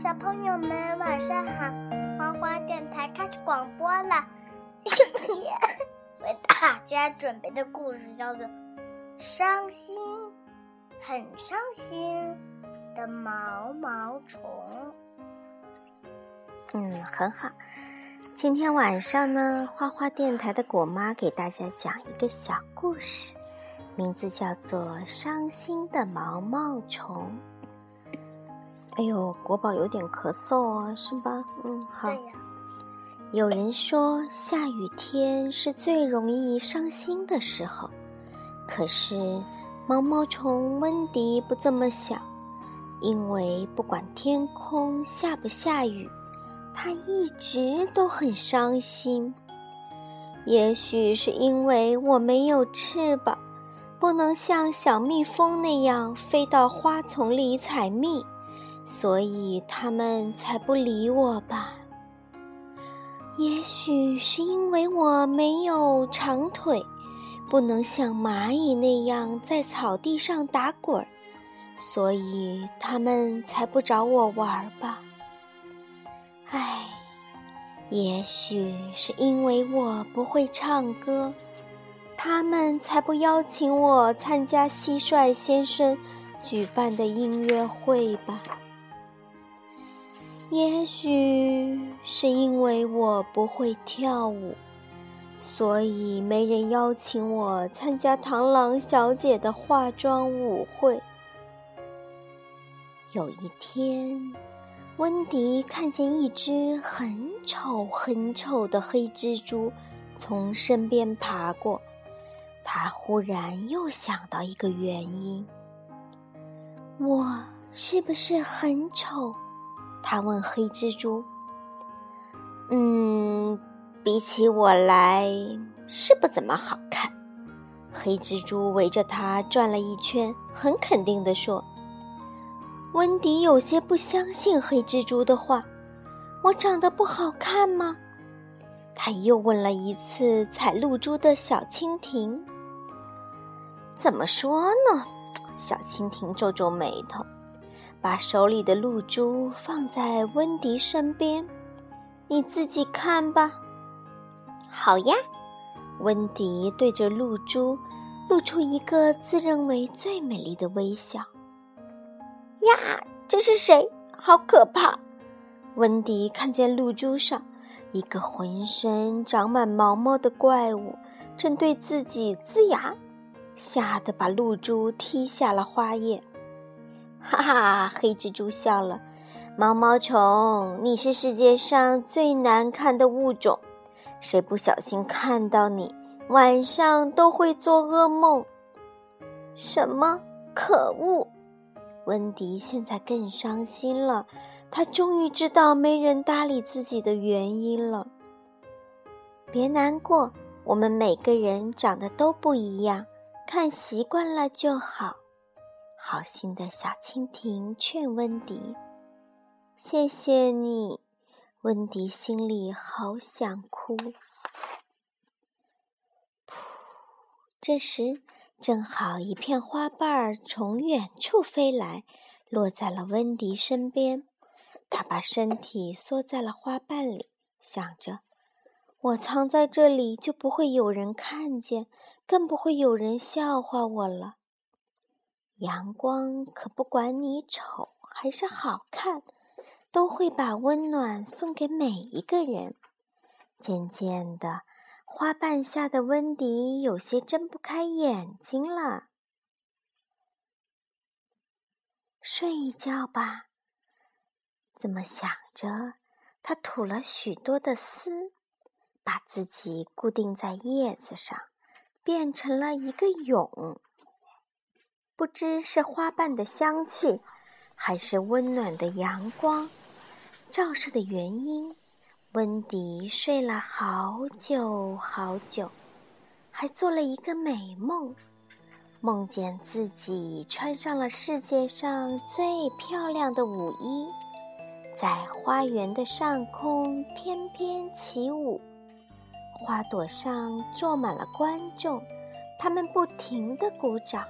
小朋友们晚上好，花花电台开始广播了。今天为大家准备的故事叫做《伤心很伤心的毛毛虫》。嗯，很好。今天晚上呢，花花电台的果妈给大家讲一个小故事，名字叫做《伤心的毛毛虫》。哎呦，国宝有点咳嗽啊，是吧？嗯，好。有人说，下雨天是最容易伤心的时候，可是毛毛虫温迪不这么想，因为不管天空下不下雨。它一直都很伤心，也许是因为我没有翅膀，不能像小蜜蜂那样飞到花丛里采蜜，所以他们才不理我吧。也许是因为我没有长腿，不能像蚂蚁那样在草地上打滚儿，所以他们才不找我玩吧。唉，也许是因为我不会唱歌，他们才不邀请我参加蟋蟀先生举办的音乐会吧。也许是因为我不会跳舞，所以没人邀请我参加螳螂小姐的化妆舞会。有一天。温迪看见一只很丑很丑的黑蜘蛛从身边爬过，他忽然又想到一个原因：我是不是很丑？他问黑蜘蛛。嗯，比起我来，是不怎么好看。黑蜘蛛围着他转了一圈，很肯定地说。温迪有些不相信黑蜘蛛的话：“我长得不好看吗？”他又问了一次采露珠的小蜻蜓：“怎么说呢？”小蜻蜓皱皱眉头，把手里的露珠放在温迪身边：“你自己看吧。”“好呀。”温迪对着露珠露出一个自认为最美丽的微笑。呀，这是谁？好可怕！温迪看见露珠上一个浑身长满毛毛的怪物，正对自己呲牙，吓得把露珠踢下了花叶。哈哈，黑蜘蛛笑了：“毛毛虫，你是世界上最难看的物种，谁不小心看到你，晚上都会做噩梦。”什么？可恶！温迪现在更伤心了，他终于知道没人搭理自己的原因了。别难过，我们每个人长得都不一样，看习惯了就好。好心的小蜻蜓劝温迪：“谢谢你。”温迪心里好想哭。噗！这时。正好一片花瓣儿从远处飞来，落在了温迪身边。他把身体缩在了花瓣里，想着：“我藏在这里就不会有人看见，更不会有人笑话我了。”阳光可不管你丑还是好看，都会把温暖送给每一个人。渐渐的。花瓣下的温迪有些睁不开眼睛了。睡一觉吧，这么想着，他吐了许多的丝，把自己固定在叶子上，变成了一个蛹。不知是花瓣的香气，还是温暖的阳光照射的原因。温迪睡了好久好久，还做了一个美梦，梦见自己穿上了世界上最漂亮的舞衣，在花园的上空翩翩起舞。花朵上坐满了观众，他们不停地鼓掌。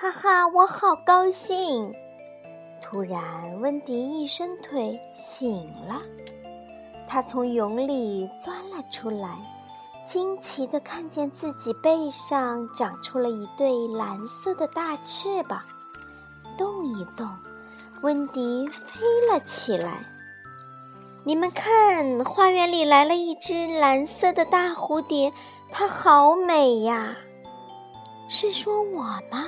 哈哈，我好高兴！突然，温迪一伸腿醒了，他从蛹里钻了出来，惊奇地看见自己背上长出了一对蓝色的大翅膀，动一动，温迪飞了起来。你们看，花园里来了一只蓝色的大蝴蝶，它好美呀！是说我吗？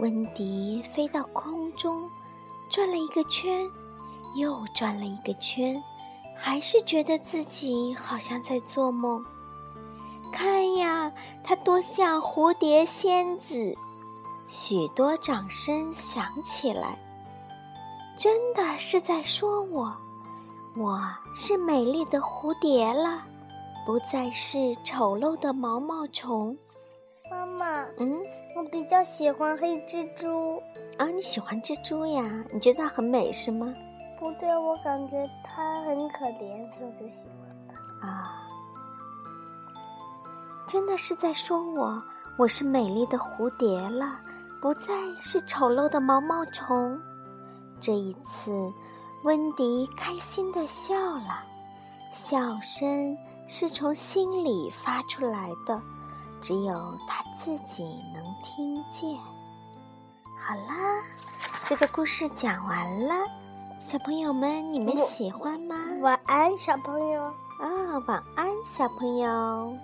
温迪飞到空中，转了一个圈，又转了一个圈，还是觉得自己好像在做梦。看呀，它多像蝴蝶仙子！许多掌声响起来，真的是在说我。我是美丽的蝴蝶了，不再是丑陋的毛毛虫。妈妈，嗯，我比较喜欢黑蜘蛛。啊，你喜欢蜘蛛呀？你觉得它很美是吗？不对，我感觉它很可怜，所以我就喜欢它。啊，真的是在说我，我是美丽的蝴蝶了，不再是丑陋的毛毛虫。这一次。温迪开心的笑了，笑声是从心里发出来的，只有他自己能听见。好啦，这个故事讲完了，小朋友们，你们喜欢吗？晚安，小朋友。啊，晚安，小朋友。